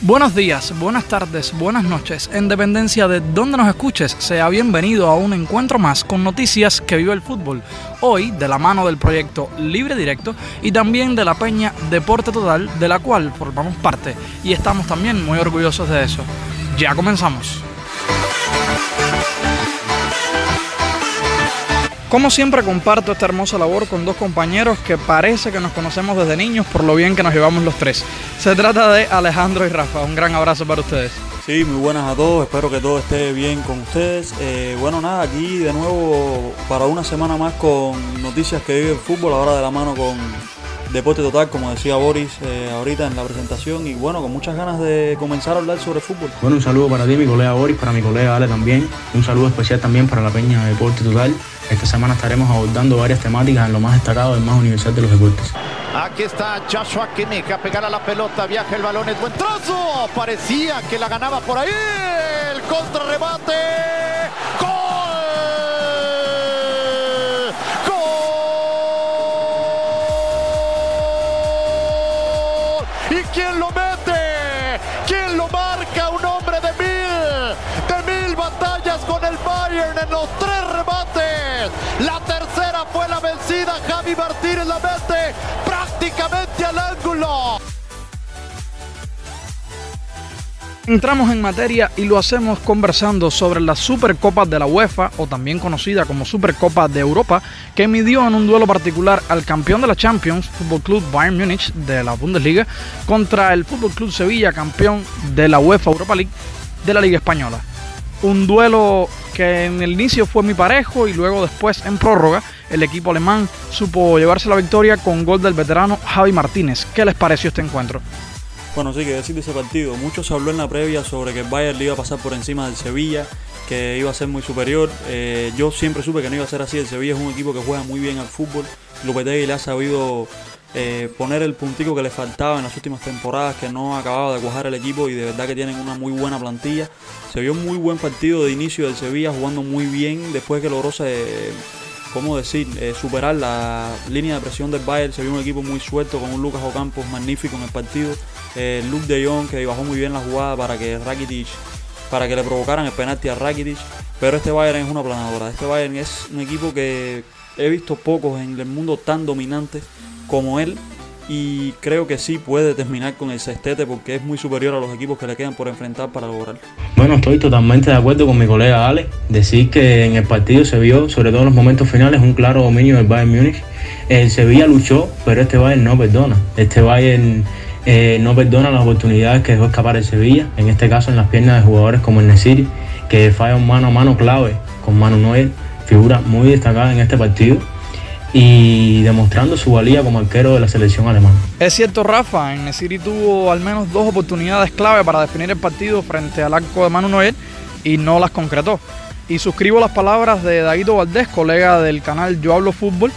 Buenos días, buenas tardes, buenas noches, en dependencia de dónde nos escuches, sea bienvenido a un encuentro más con noticias que vive el fútbol. Hoy, de la mano del proyecto Libre Directo y también de la Peña Deporte Total, de la cual formamos parte y estamos también muy orgullosos de eso. Ya comenzamos. Como siempre comparto esta hermosa labor con dos compañeros que parece que nos conocemos desde niños por lo bien que nos llevamos los tres. Se trata de Alejandro y Rafa. Un gran abrazo para ustedes. Sí, muy buenas a todos, espero que todo esté bien con ustedes. Eh, bueno, nada, aquí de nuevo para una semana más con noticias que vive el fútbol, ahora de la mano con Deporte Total, como decía Boris eh, ahorita en la presentación, y bueno, con muchas ganas de comenzar a hablar sobre fútbol. Bueno, un saludo para ti, mi colega Boris, para mi colega Ale también, un saludo especial también para la Peña Deporte Total. Esta semana estaremos abordando varias temáticas en lo más destacado del más universal de los deportes. Aquí está Joshua Kimmich a pegar a la pelota, viaja el balón, es buen trozo. Parecía que la ganaba por ahí. El contrarrebate. ¿Y quién lo mete? ¿Quién lo marca? Un hombre de mil, de mil batallas con el Bayern en los tres. La tercera fue la vencida. Javi Martínez la mete prácticamente al ángulo. Entramos en materia y lo hacemos conversando sobre las Supercopas de la UEFA, o también conocida como Supercopa de Europa, que midió en un duelo particular al campeón de la Champions, Fútbol Club Bayern Múnich de la Bundesliga, contra el Fútbol Club Sevilla, campeón de la UEFA Europa League de la Liga Española. Un duelo que en el inicio fue muy parejo y luego después en prórroga el equipo alemán supo llevarse la victoria con gol del veterano Javi Martínez. ¿Qué les pareció este encuentro? Bueno, sí, que decir de ese partido. Mucho se habló en la previa sobre que Bayern le iba a pasar por encima del Sevilla, que iba a ser muy superior. Eh, yo siempre supe que no iba a ser así. El Sevilla es un equipo que juega muy bien al fútbol. Lopetegui le ha sabido eh, poner el puntico que le faltaba en las últimas temporadas, que no acababa de cuajar el equipo y de verdad que tienen una muy buena plantilla. Se vio un muy buen partido de inicio del Sevilla, jugando muy bien después que logró se, ¿cómo decir? Eh, superar la línea de presión del Bayern. Se vio un equipo muy suelto con un Lucas Ocampos magnífico en el partido. Eh, Luke de Jong que bajó muy bien la jugada para que Rakitic, para que le provocaran el penalti a Rakitic. Pero este Bayern es una planadora. Este Bayern es un equipo que he visto pocos en el mundo tan dominante como él. Y creo que sí puede terminar con el sextete porque es muy superior a los equipos que le quedan por enfrentar para lograrlo. Bueno, estoy totalmente de acuerdo con mi colega Ale. Decir que en el partido se vio, sobre todo en los momentos finales, un claro dominio del Bayern Múnich. El Sevilla luchó, pero este Bayern no perdona. Este Bayern eh, no perdona las oportunidades que dejó escapar el Sevilla, en este caso en las piernas de jugadores como el Nesiri, que falla un mano a mano clave con Manu Noel, figura muy destacada en este partido y demostrando su valía como arquero de la selección alemana. Es cierto, Rafa, en Nesiri tuvo al menos dos oportunidades clave para definir el partido frente al arco de Manu Noel y no las concretó. Y suscribo las palabras de Daguito Valdés, colega del canal Yo Hablo Fútbol,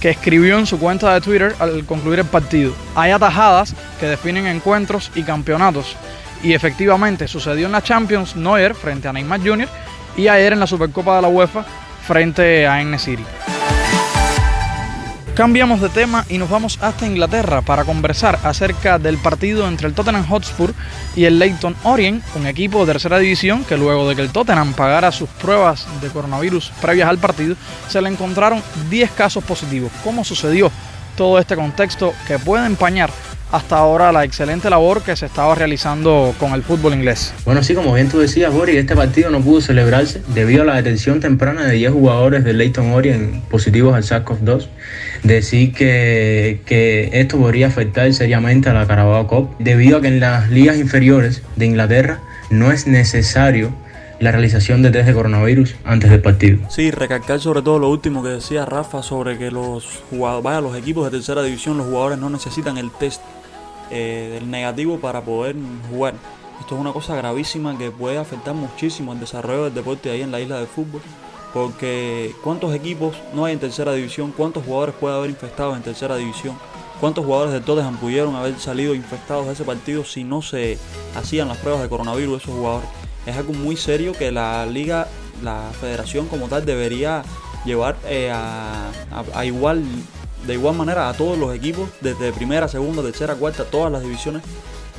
que escribió en su cuenta de Twitter al concluir el partido. Hay atajadas que definen encuentros y campeonatos. Y efectivamente sucedió en la Champions Neuer frente a Neymar Jr. y ayer en la Supercopa de la UEFA frente a City. Cambiamos de tema y nos vamos hasta Inglaterra para conversar acerca del partido entre el Tottenham Hotspur y el Leyton Orient, un equipo de tercera división que luego de que el Tottenham pagara sus pruebas de coronavirus previas al partido, se le encontraron 10 casos positivos. ¿Cómo sucedió todo este contexto que puede empañar hasta ahora la excelente labor que se estaba realizando con el fútbol inglés. Bueno, sí, como bien tú decías, Boris, este partido no pudo celebrarse debido a la detención temprana de 10 jugadores del Leyton Orient positivos al SARS-CoV-2 decir que, que, esto podría afectar seriamente a la Carabao Cup, debido a que en las ligas inferiores de Inglaterra no es necesario la realización de test de coronavirus antes del partido. Sí, recalcar sobre todo lo último que decía Rafa sobre que los jugadores, vaya, los equipos de tercera división, los jugadores no necesitan el test eh, del negativo para poder jugar. Esto es una cosa gravísima que puede afectar muchísimo el desarrollo del deporte ahí en la isla de fútbol. Porque cuántos equipos no hay en tercera división, cuántos jugadores puede haber infectados en tercera división, cuántos jugadores de Tottenham pudieron haber salido infectados de ese partido si no se hacían las pruebas de coronavirus esos jugadores. Es algo muy serio que la liga, la federación como tal debería llevar eh, a, igual, de igual manera a todos los equipos, desde primera, segunda, tercera, cuarta, todas las divisiones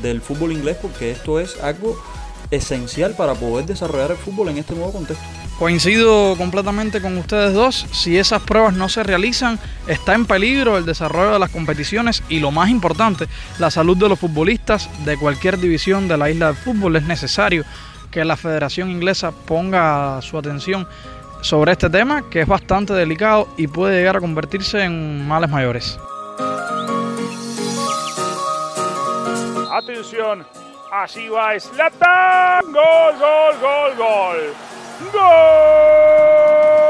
del fútbol inglés porque esto es algo esencial para poder desarrollar el fútbol en este nuevo contexto. Coincido completamente con ustedes dos, si esas pruebas no se realizan, está en peligro el desarrollo de las competiciones y lo más importante, la salud de los futbolistas de cualquier división de la isla de fútbol. Es necesario que la Federación Inglesa ponga su atención sobre este tema que es bastante delicado y puede llegar a convertirse en males mayores. Atención, así va Slatan. Gol, gol, gol, gol. Gol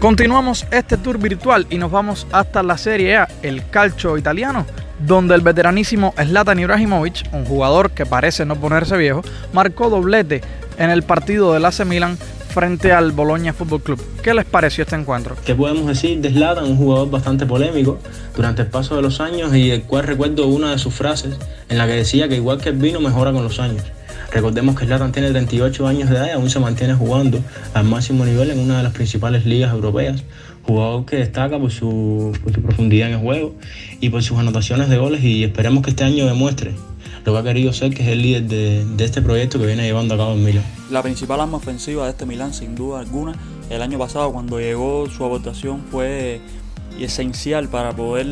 Continuamos este tour virtual y nos vamos hasta la Serie A, el calcio italiano, donde el veteranísimo Zlatan Ibrahimovic, un jugador que parece no ponerse viejo, marcó doblete en el partido del AC Milan frente al Bologna Fútbol Club. ¿Qué les pareció este encuentro? ¿Qué podemos decir de Zlatan? Un jugador bastante polémico durante el paso de los años y el cual recuerdo una de sus frases en la que decía que igual que el vino mejora con los años. Recordemos que Zlatan tiene 38 años de edad y aún se mantiene jugando al máximo nivel en una de las principales ligas europeas. Jugador que destaca por su, profundidad en el juego y por sus anotaciones de goles y esperemos que este año demuestre lo que ha querido ser, que es el líder de, de este proyecto que viene llevando a cabo en Milan. La principal arma ofensiva de este Milan, sin duda alguna, el año pasado cuando llegó su aportación fue esencial para poder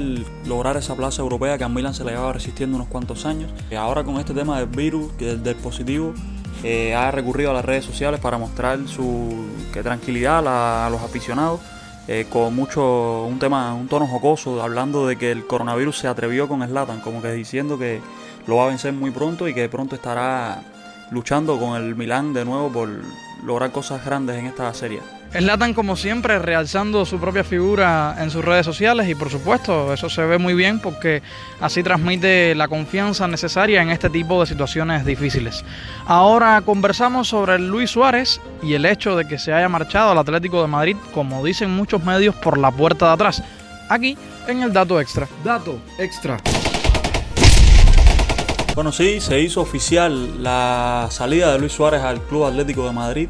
lograr esa plaza europea que a Milan se le llevaba resistiendo unos cuantos años. Y ahora con este tema del virus, que del positivo, eh, ha recurrido a las redes sociales para mostrar su tranquilidad a los aficionados. eh, con mucho un tema un tono jocoso hablando de que el coronavirus se atrevió con Slatan como que diciendo que lo va a vencer muy pronto y que pronto estará luchando con el Milán de nuevo por lograr cosas grandes en esta serie. Zlatan, como siempre, realzando su propia figura en sus redes sociales y por supuesto eso se ve muy bien porque así transmite la confianza necesaria en este tipo de situaciones difíciles. Ahora conversamos sobre Luis Suárez y el hecho de que se haya marchado al Atlético de Madrid, como dicen muchos medios, por la puerta de atrás. Aquí en el dato extra. Dato extra. Bueno, sí, se hizo oficial la salida de Luis Suárez al Club Atlético de Madrid.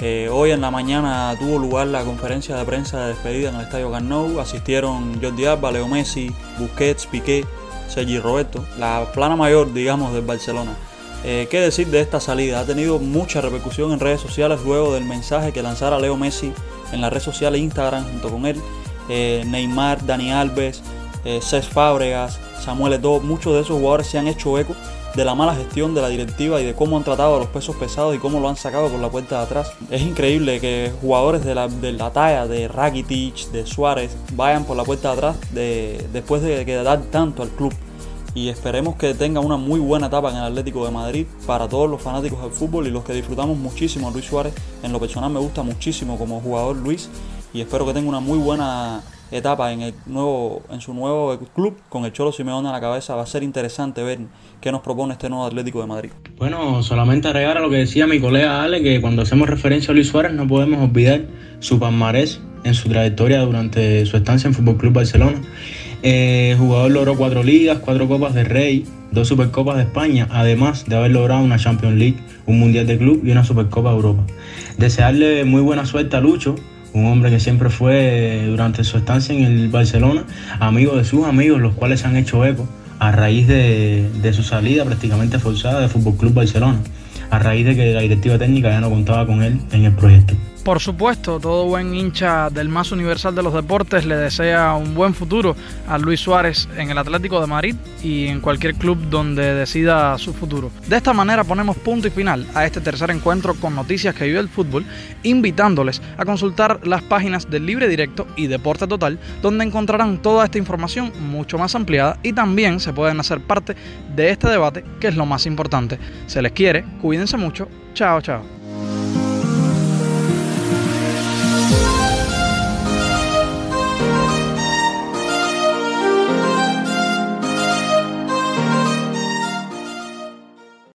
Eh, hoy en la mañana tuvo lugar la conferencia de prensa de despedida en el Estadio Camp Nou. Asistieron Jordi Alba, Leo Messi, Busquets, Piqué, Sergi Roberto. La plana mayor, digamos, del Barcelona. Eh, ¿Qué decir de esta salida? Ha tenido mucha repercusión en redes sociales luego del mensaje que lanzara Leo Messi en la red social Instagram junto con él. Eh, Neymar, Dani Alves, eh, Cesc Fábregas, Samuel Eto'o, muchos de esos jugadores se han hecho eco de la mala gestión de la directiva y de cómo han tratado a los pesos pesados y cómo lo han sacado por la puerta de atrás. Es increíble que jugadores de la, de la talla de Rakitic, de Suárez, vayan por la puerta de atrás de- después de que dar tanto al club. Y esperemos que tenga una muy buena etapa en el Atlético de Madrid para todos los fanáticos del fútbol y los que disfrutamos muchísimo a Luis Suárez. En lo personal me gusta muchísimo como jugador Luis y espero que tenga una muy buena etapa en el nuevo en su nuevo club con el Cholo Simeone a la cabeza. Va a ser interesante ver qué nos propone este nuevo Atlético de Madrid. Bueno, solamente agregar a lo que decía mi colega Ale, que cuando hacemos referencia a Luis Suárez no podemos olvidar su palmarés en su trayectoria durante su estancia en Fútbol Club Barcelona. Eh, el jugador logró cuatro ligas, cuatro copas de Rey, dos Supercopas de España, además de haber logrado una Champions League, un Mundial de Club y una Supercopa de Europa. Desearle muy buena suerte a Lucho, un hombre que siempre fue durante su estancia en el Barcelona, amigo de sus amigos, los cuales se han hecho eco a raíz de, de su salida prácticamente forzada de Fútbol Club Barcelona, a raíz de que la directiva técnica ya no contaba con él en el proyecto. Por supuesto, todo buen hincha del más universal de los deportes le desea un buen futuro a Luis Suárez en el Atlético de Madrid y en cualquier club donde decida su futuro. De esta manera ponemos punto y final a este tercer encuentro con noticias que vive el fútbol, invitándoles a consultar las páginas del Libre Directo y Deporte Total, donde encontrarán toda esta información mucho más ampliada y también se pueden hacer parte de este debate que es lo más importante. Se les quiere, cuídense mucho, chao chao.